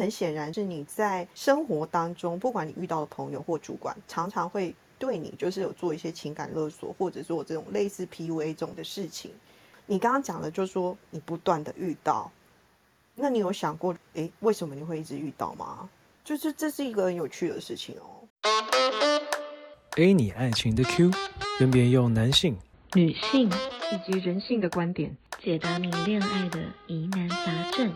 很显然是你在生活当中，不管你遇到的朋友或主管，常常会对你就是有做一些情感勒索，或者做这种类似 PUA 这种的事情。你刚刚讲的，就是说你不断的遇到，那你有想过，诶，为什么你会一直遇到吗？就是这是一个很有趣的事情哦。A 你爱情的 Q，分别用男性、女性以及人性的观点，解答你恋爱的疑难杂症。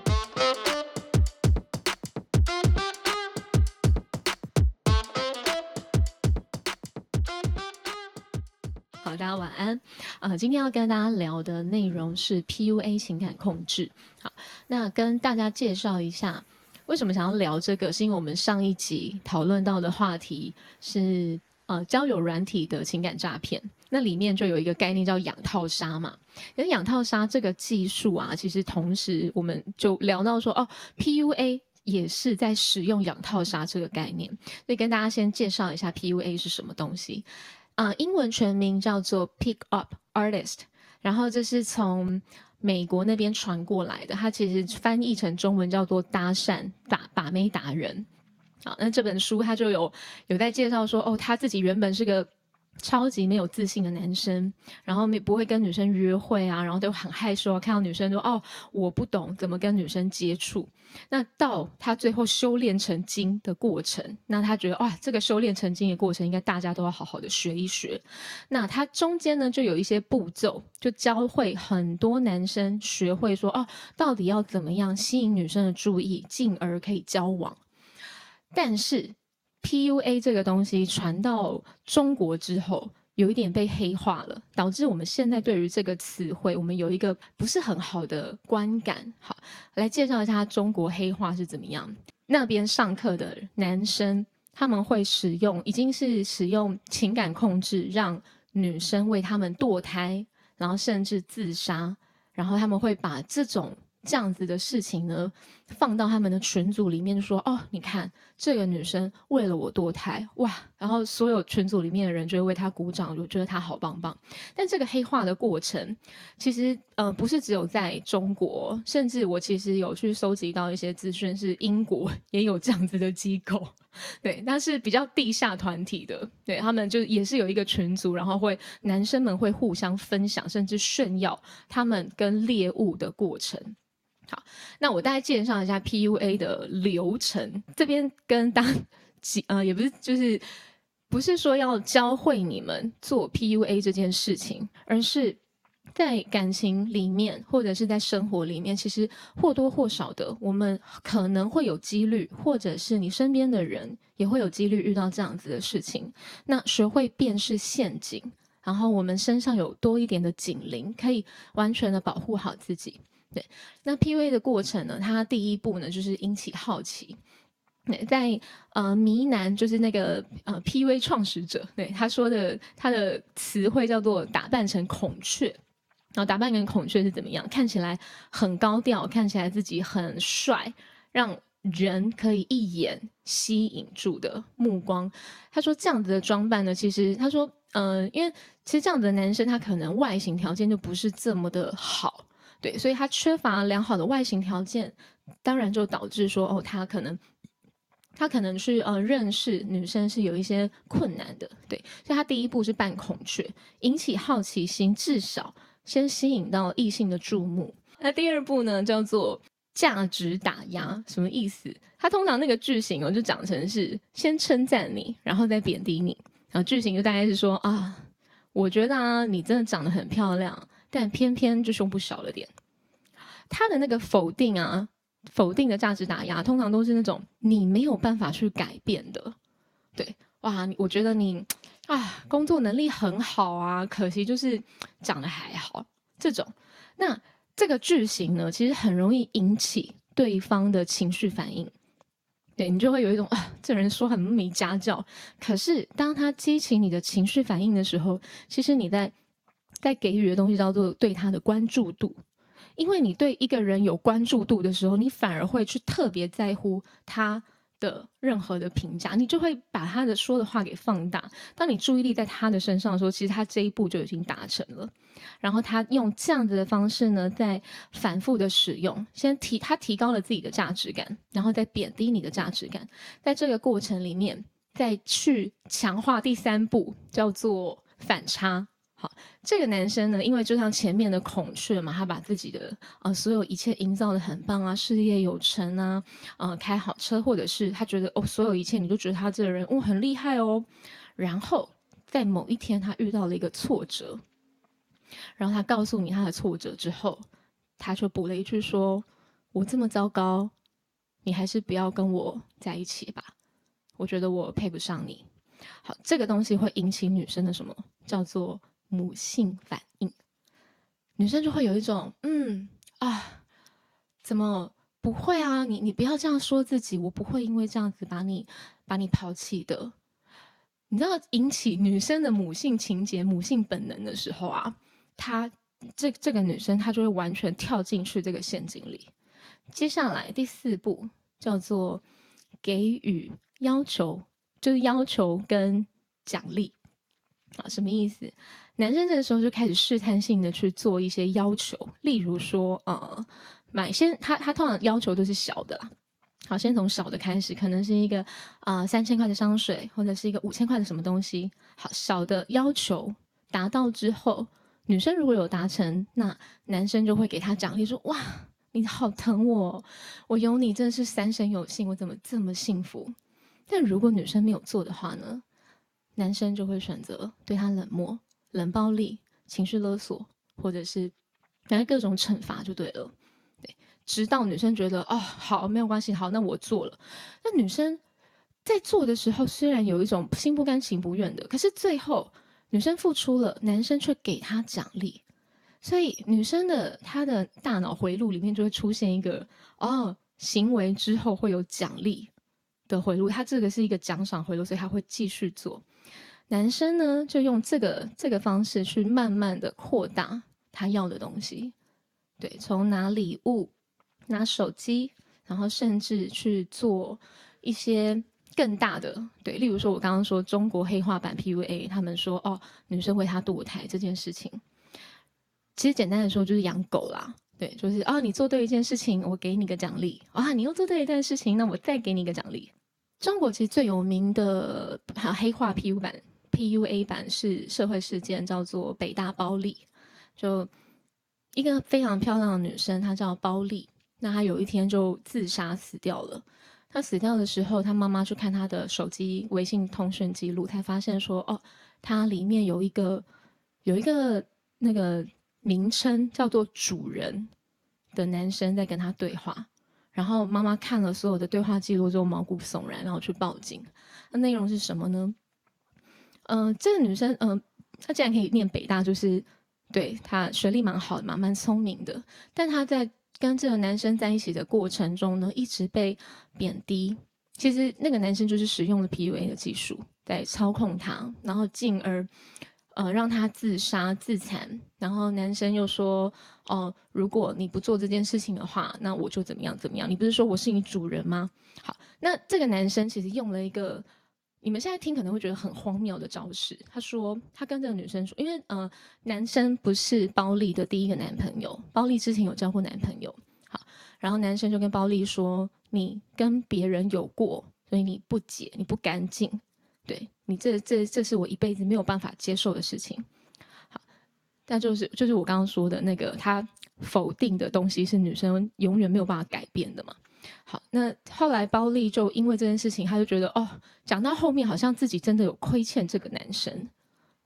大家晚安。啊，今天要跟大家聊的内容是 PUA 情感控制。好，那跟大家介绍一下，为什么想要聊这个？是因为我们上一集讨论到的话题是呃交友软体的情感诈骗，那里面就有一个概念叫养套杀嘛。那养套杀这个技术啊，其实同时我们就聊到说，哦，PUA 也是在使用养套杀这个概念。所以跟大家先介绍一下 PUA 是什么东西。啊，英文全名叫做 Pick Up Artist，然后这是从美国那边传过来的，它其实翻译成中文叫做搭讪把把妹达人。好，那这本书他就有有在介绍说，哦，他自己原本是个。超级没有自信的男生，然后没不会跟女生约会啊，然后都很害羞，看到女生说哦，我不懂怎么跟女生接触。那到他最后修炼成精的过程，那他觉得哇，这个修炼成精的过程应该大家都要好好的学一学。那他中间呢就有一些步骤，就教会很多男生学会说哦，到底要怎么样吸引女生的注意，进而可以交往。但是。PUA 这个东西传到中国之后，有一点被黑化了，导致我们现在对于这个词汇，我们有一个不是很好的观感。好，来介绍一下中国黑化是怎么样。那边上课的男生，他们会使用，已经是使用情感控制，让女生为他们堕胎，然后甚至自杀，然后他们会把这种。这样子的事情呢，放到他们的群组里面说：“哦，你看这个女生为了我堕胎，哇！”然后所有群组里面的人就会为她鼓掌，就觉得她好棒棒。但这个黑化的过程，其实呃不是只有在中国，甚至我其实有去搜集到一些资讯，是英国也有这样子的机构，对，但是比较地下团体的，对他们就也是有一个群组，然后会男生们会互相分享，甚至炫耀他们跟猎物的过程。好，那我大概介绍一下 PUA 的流程。这边跟当几呃，也不是就是不是说要教会你们做 PUA 这件事情，而是在感情里面或者是在生活里面，其实或多或少的，我们可能会有几率，或者是你身边的人也会有几率遇到这样子的事情。那学会辨识陷阱，然后我们身上有多一点的警铃，可以完全的保护好自己。对，那 P V 的过程呢？它第一步呢，就是引起好奇。对在呃，迷男就是那个呃 P V 创始者，对他说的，他的词汇叫做打扮成孔雀。然后打扮成孔雀是怎么样？看起来很高调，看起来自己很帅，让人可以一眼吸引住的目光。他说这样子的装扮呢，其实他说，呃，因为其实这样子的男生，他可能外形条件就不是这么的好。对，所以他缺乏良好的外形条件，当然就导致说，哦，他可能，他可能是呃认识女生是有一些困难的。对，所以他第一步是扮孔雀，引起好奇心，至少先吸引到异性的注目。那第二步呢，叫做价值打压，什么意思？他通常那个句型哦，就讲成是先称赞你，然后再贬低你。然后句型就大概是说啊，我觉得啊，你真的长得很漂亮。但偏偏就胸部小了点，他的那个否定啊，否定的价值打压，通常都是那种你没有办法去改变的。对，哇，我觉得你啊，工作能力很好啊，可惜就是长得还好这种。那这个句型呢，其实很容易引起对方的情绪反应。对你就会有一种啊，这人说很没家教。可是当他激起你的情绪反应的时候，其实你在。在给予的东西叫做对他的关注度，因为你对一个人有关注度的时候，你反而会去特别在乎他的任何的评价，你就会把他的说的话给放大。当你注意力在他的身上的时候，其实他这一步就已经达成了。然后他用这样子的方式呢，在反复的使用，先提他提高了自己的价值感，然后再贬低你的价值感，在这个过程里面，再去强化第三步，叫做反差。这个男生呢，因为就像前面的孔雀嘛，他把自己的呃所有一切营造的很棒啊，事业有成啊，呃开好车，或者是他觉得哦所有一切，你就觉得他这个人哦很厉害哦。然后在某一天，他遇到了一个挫折，然后他告诉你他的挫折之后，他就补了一句说：“我这么糟糕，你还是不要跟我在一起吧，我觉得我配不上你。”好，这个东西会引起女生的什么叫做？母性反应，女生就会有一种嗯啊，怎么不会啊？你你不要这样说自己，我不会因为这样子把你把你抛弃的。你知道引起女生的母性情节、母性本能的时候啊，她这这个女生她就会完全跳进去这个陷阱里。接下来第四步叫做给予要求，就是要求跟奖励啊，什么意思？男生这个时候就开始试探性的去做一些要求，例如说，呃，买先他他通常要求都是小的啦，好，先从小的开始，可能是一个啊三千块的香水，或者是一个五千块的什么东西，好，小的要求达到之后，女生如果有达成，那男生就会给他奖励，说哇，你好疼我，我有你真的是三生有幸，我怎么这么幸福？但如果女生没有做的话呢，男生就会选择对她冷漠。冷暴力、情绪勒索，或者是反正各种惩罚就对了，对，直到女生觉得哦好没有关系，好那我做了。那女生在做的时候，虽然有一种心不甘情不愿的，可是最后女生付出了，男生却给她奖励，所以女生的她的大脑回路里面就会出现一个哦，行为之后会有奖励的回路，她这个是一个奖赏回路，所以他会继续做。男生呢，就用这个这个方式去慢慢的扩大他要的东西，对，从拿礼物、拿手机，然后甚至去做一些更大的，对，例如说我刚刚说中国黑化版 PUA，他们说哦，女生为他堕胎这件事情，其实简单的说就是养狗啦，对，就是啊，你做对一件事情，我给你个奖励啊，你又做对一件事情，那我再给你一个奖励。中国其实最有名的黑化 PU 版。PUA 版是社会事件，叫做北大包丽，就一个非常漂亮的女生，她叫包丽。那她有一天就自杀死掉了。她死掉的时候，她妈妈去看她的手机微信通讯记录，才发现说，哦，她里面有一个有一个那个名称叫做主人的男生在跟她对话。然后妈妈看了所有的对话记录之后，毛骨悚然，然后去报警。那内容是什么呢？嗯，这个女生，嗯，她竟然可以念北大，就是对她学历蛮好的嘛，蛮聪明的。但她在跟这个男生在一起的过程中呢，一直被贬低。其实那个男生就是使用了 PUA 的技术在操控她，然后进而呃让她自杀自残。然后男生又说：“哦，如果你不做这件事情的话，那我就怎么样怎么样。你不是说我是你主人吗？”好，那这个男生其实用了一个。你们现在听可能会觉得很荒谬的招式。他说，他跟这个女生说，因为呃，男生不是包丽的第一个男朋友，包丽之前有交过男朋友。好，然后男生就跟包丽说，你跟别人有过，所以你不洁，你不干净，对你这这这是我一辈子没有办法接受的事情。好，但就是就是我刚刚说的那个，他否定的东西是女生永远没有办法改变的嘛。好，那后来包丽就因为这件事情，他就觉得哦，讲到后面好像自己真的有亏欠这个男生，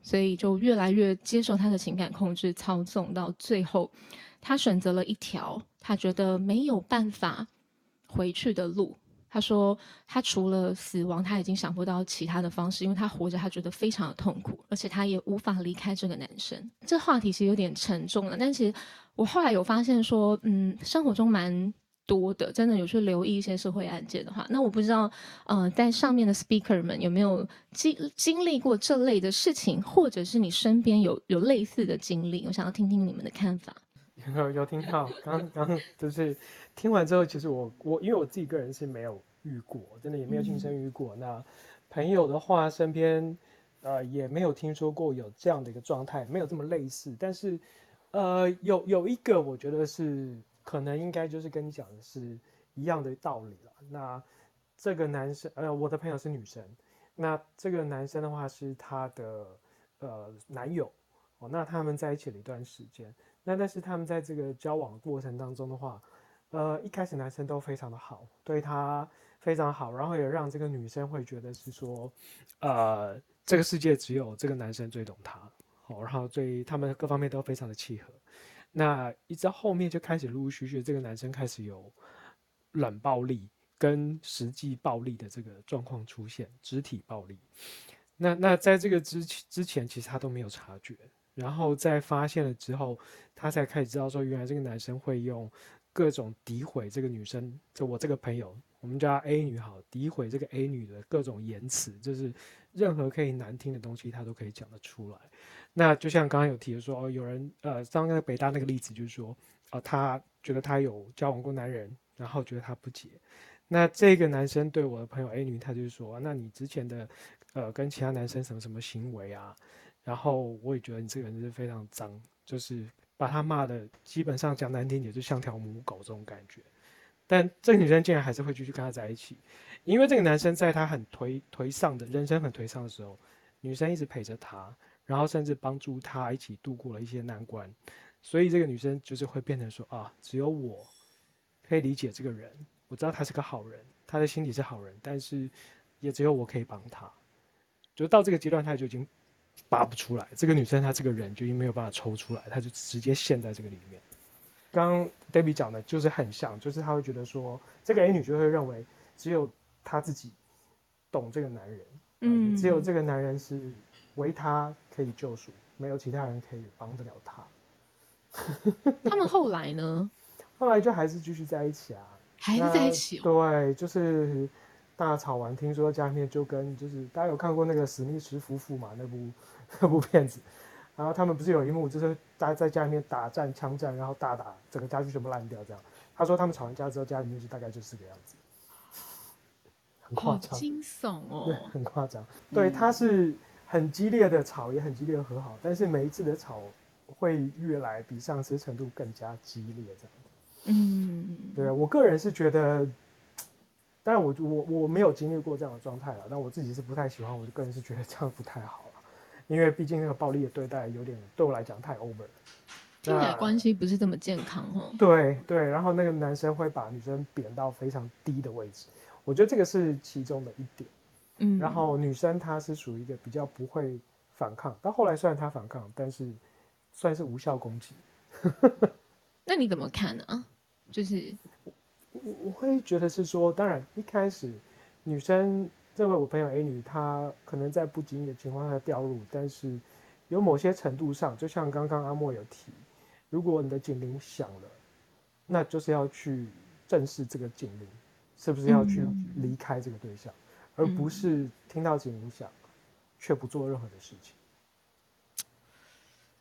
所以就越来越接受他的情感控制操纵，到最后，他选择了一条他觉得没有办法回去的路。他说，他除了死亡，他已经想不到其他的方式，因为他活着，他觉得非常的痛苦，而且他也无法离开这个男生。这话题其实有点沉重了，但其实我后来有发现说，嗯，生活中蛮。多的，真的有去留意一些社会案件的话，那我不知道，呃，在上面的 speaker 们有没有经经历过这类的事情，或者是你身边有有类似的经历，我想要听听你们的看法。有有听到，刚刚就是听完之后，其实我我因为我自己个人是没有遇过，真的也没有亲身遇过。那朋友的话，身边呃也没有听说过有这样的一个状态，没有这么类似。但是呃有有一个，我觉得是可能应该就是跟你讲的是一样的道理了。那这个男生呃我的朋友是女生，那这个男生的话是他的呃男友哦，那他们在一起了一段时间。那但是他们在这个交往过程当中的话，呃，一开始男生都非常的好，对她非常好，然后也让这个女生会觉得是说，呃，这个世界只有这个男生最懂她，好，然后最他们各方面都非常的契合。那一直到后面就开始陆陆续续，这个男生开始有冷暴力跟实际暴力的这个状况出现，肢体暴力。那那在这个之之前，其实他都没有察觉。然后在发现了之后，他才开始知道说，原来这个男生会用各种诋毁这个女生，就我这个朋友，我们叫 A 女好，诋毁这个 A 女的各种言辞，就是任何可以难听的东西，她都可以讲得出来。那就像刚刚有提的说，哦，有人呃，刚刚北大那个例子就是说，哦，他觉得他有交往过男人，然后觉得他不解。那这个男生对我的朋友 A 女，他就是说，那你之前的呃跟其他男生什么什么行为啊？然后我也觉得你这个人是非常脏，就是把他骂的，基本上讲难听点，就像条母狗这种感觉。但这个女生竟然还是会继续跟他在一起，因为这个男生在他很颓颓丧的人生很颓丧的时候，女生一直陪着他，然后甚至帮助他一起度过了一些难关。所以这个女生就是会变成说啊，只有我可以理解这个人，我知道他是个好人，他的心里是好人，但是也只有我可以帮他。就到这个阶段，他就已经。拔不出来，这个女生她这个人就因为没有办法抽出来，她就直接陷在这个里面。刚 Debbie 讲的就是很像，就是他会觉得说，这个 A 女就会认为只有她自己懂这个男人，嗯，只有这个男人是唯她可以救赎，没有其他人可以帮得了她。他们后来呢？后来就还是继续在一起啊，还是在一起。对，就是。大吵完，听说家里面就跟就是大家有看过那个史密斯夫妇嘛？那部 那部片子，然后他们不是有一幕就是大家在家里面打战枪战，然后大打整个家具全部烂掉这样。他说他们吵完架之后，家里面就大概就是个样子，很夸张，惊悚哦，对，很夸张。对，他是很激烈的吵，也很激烈的和好，但是每一次的吵会越来比上次程度更加激烈这样嗯，对我个人是觉得。当然我我我没有经历过这样的状态了，但我自己是不太喜欢，我个人是觉得这样不太好了，因为毕竟那个暴力的对待有点对我来讲太 over 了，听起来关系不是这么健康哦。对对，然后那个男生会把女生贬到非常低的位置，我觉得这个是其中的一点。嗯，然后女生她是属于一个比较不会反抗，到后来虽然她反抗，但是算是无效攻击。那你怎么看呢？就是。我我会觉得是说，当然一开始女生这位我朋友 A 女，她可能在不经意的情况下掉入，但是有某些程度上，就像刚刚阿莫有提，如果你的警铃响了，那就是要去正视这个警铃，是不是要去离开这个对象，而不是听到警铃响却不做任何的事情。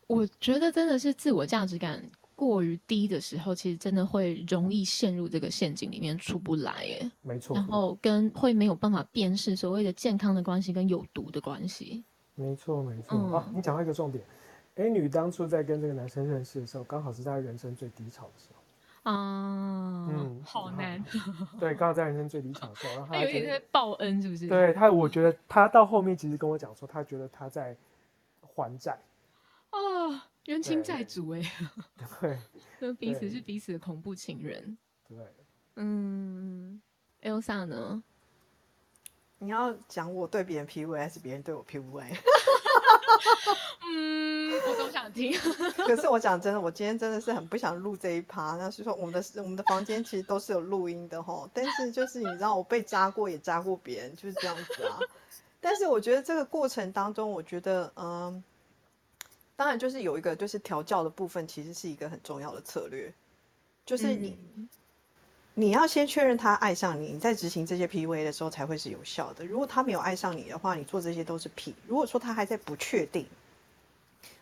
我觉得真的是自我价值感。过于低的时候，其实真的会容易陷入这个陷阱里面出不来，哎，没错。然后跟会没有办法辨识所谓的健康的关系跟有毒的关系。没错，没错。啊，你讲到一个重点，A 女当初在跟这个男生认识的时候，刚好是在人生最低潮的时候。啊，嗯，好难。对，刚好在人生最低潮的时候，然后他有点在报恩，是不是？对他，我觉得他到后面其实跟我讲说，他觉得他在还债。啊。冤亲债主哎，对，那彼此是彼此的恐怖情人。对，嗯，Elsa 呢？你要讲我对别人 PUA 还是别人对我 PUA？嗯，我都想听。可是我讲真的，我今天真的是很不想录这一趴。那是说我们的我们的房间其实都是有录音的哈，但是就是你知道，我被扎过也扎过别人，就是这样子啊。但是我觉得这个过程当中，我觉得嗯。当然，就是有一个就是调教的部分，其实是一个很重要的策略，就是你你要先确认他爱上你，你在执行这些 PUA 的时候才会是有效的。如果他没有爱上你的话，你做这些都是屁。如果说他还在不确定，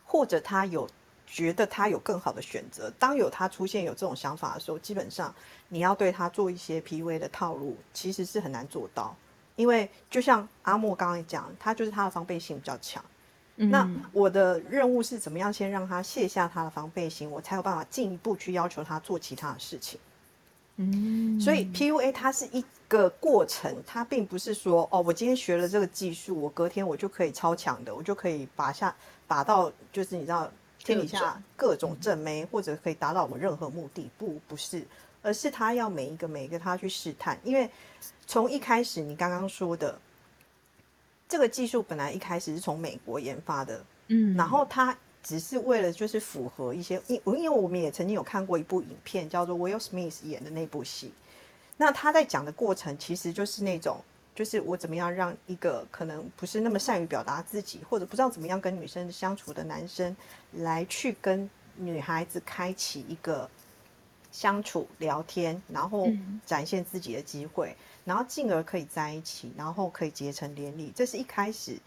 或者他有觉得他有更好的选择。当有他出现有这种想法的时候，基本上你要对他做一些 PUA 的套路，其实是很难做到。因为就像阿莫刚刚讲，他就是他的防备性比较强。那嗯我的任务是怎么样先让他卸下他的防备心，我才有办法进一步去要求他做其他的事情。嗯，所以 PUA 它是一个过程，它并不是说哦，我今天学了这个技术，我隔天我就可以超强的，我就可以拔下拔到就是你知道天底下各种正妹，或者可以达到我任何目的。不，不是，而是他要每一个每一个他去试探，因为从一开始你刚刚说的这个技术本来一开始是从美国研发的，嗯，然后他只是为了就是符合一些，因因为我们也曾经有看过一部影片，叫做 Will Smith 演的那部戏。那他在讲的过程，其实就是那种，就是我怎么样让一个可能不是那么善于表达自己，或者不知道怎么样跟女生相处的男生，来去跟女孩子开启一个相处、聊天，然后嗯展现自己的机会，然后进而可以在一起，然后可以结成连理。这是一开始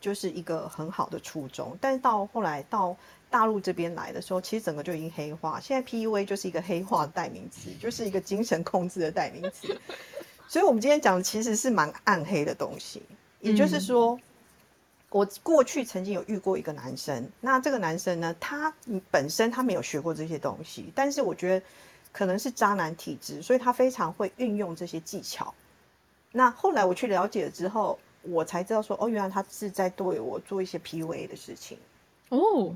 就是一个很好的初衷，但是到后来到大陆这边来的时候，其实整个就已经黑化。现在 PUA 就是一个黑化的代名词，就是一个精神控制的代名词。所以，我们今天讲的其实是蛮暗黑的东西。也就是说，我过去曾经有遇过一个男生，那这个男生呢，他本身他没有学过这些东西，但是我觉得可能是渣男体质，所以他非常会运用这些技巧。那后来我去了解了之后，我才知道说，哦，原来他是在对我做一些 PUA 的事情。哦，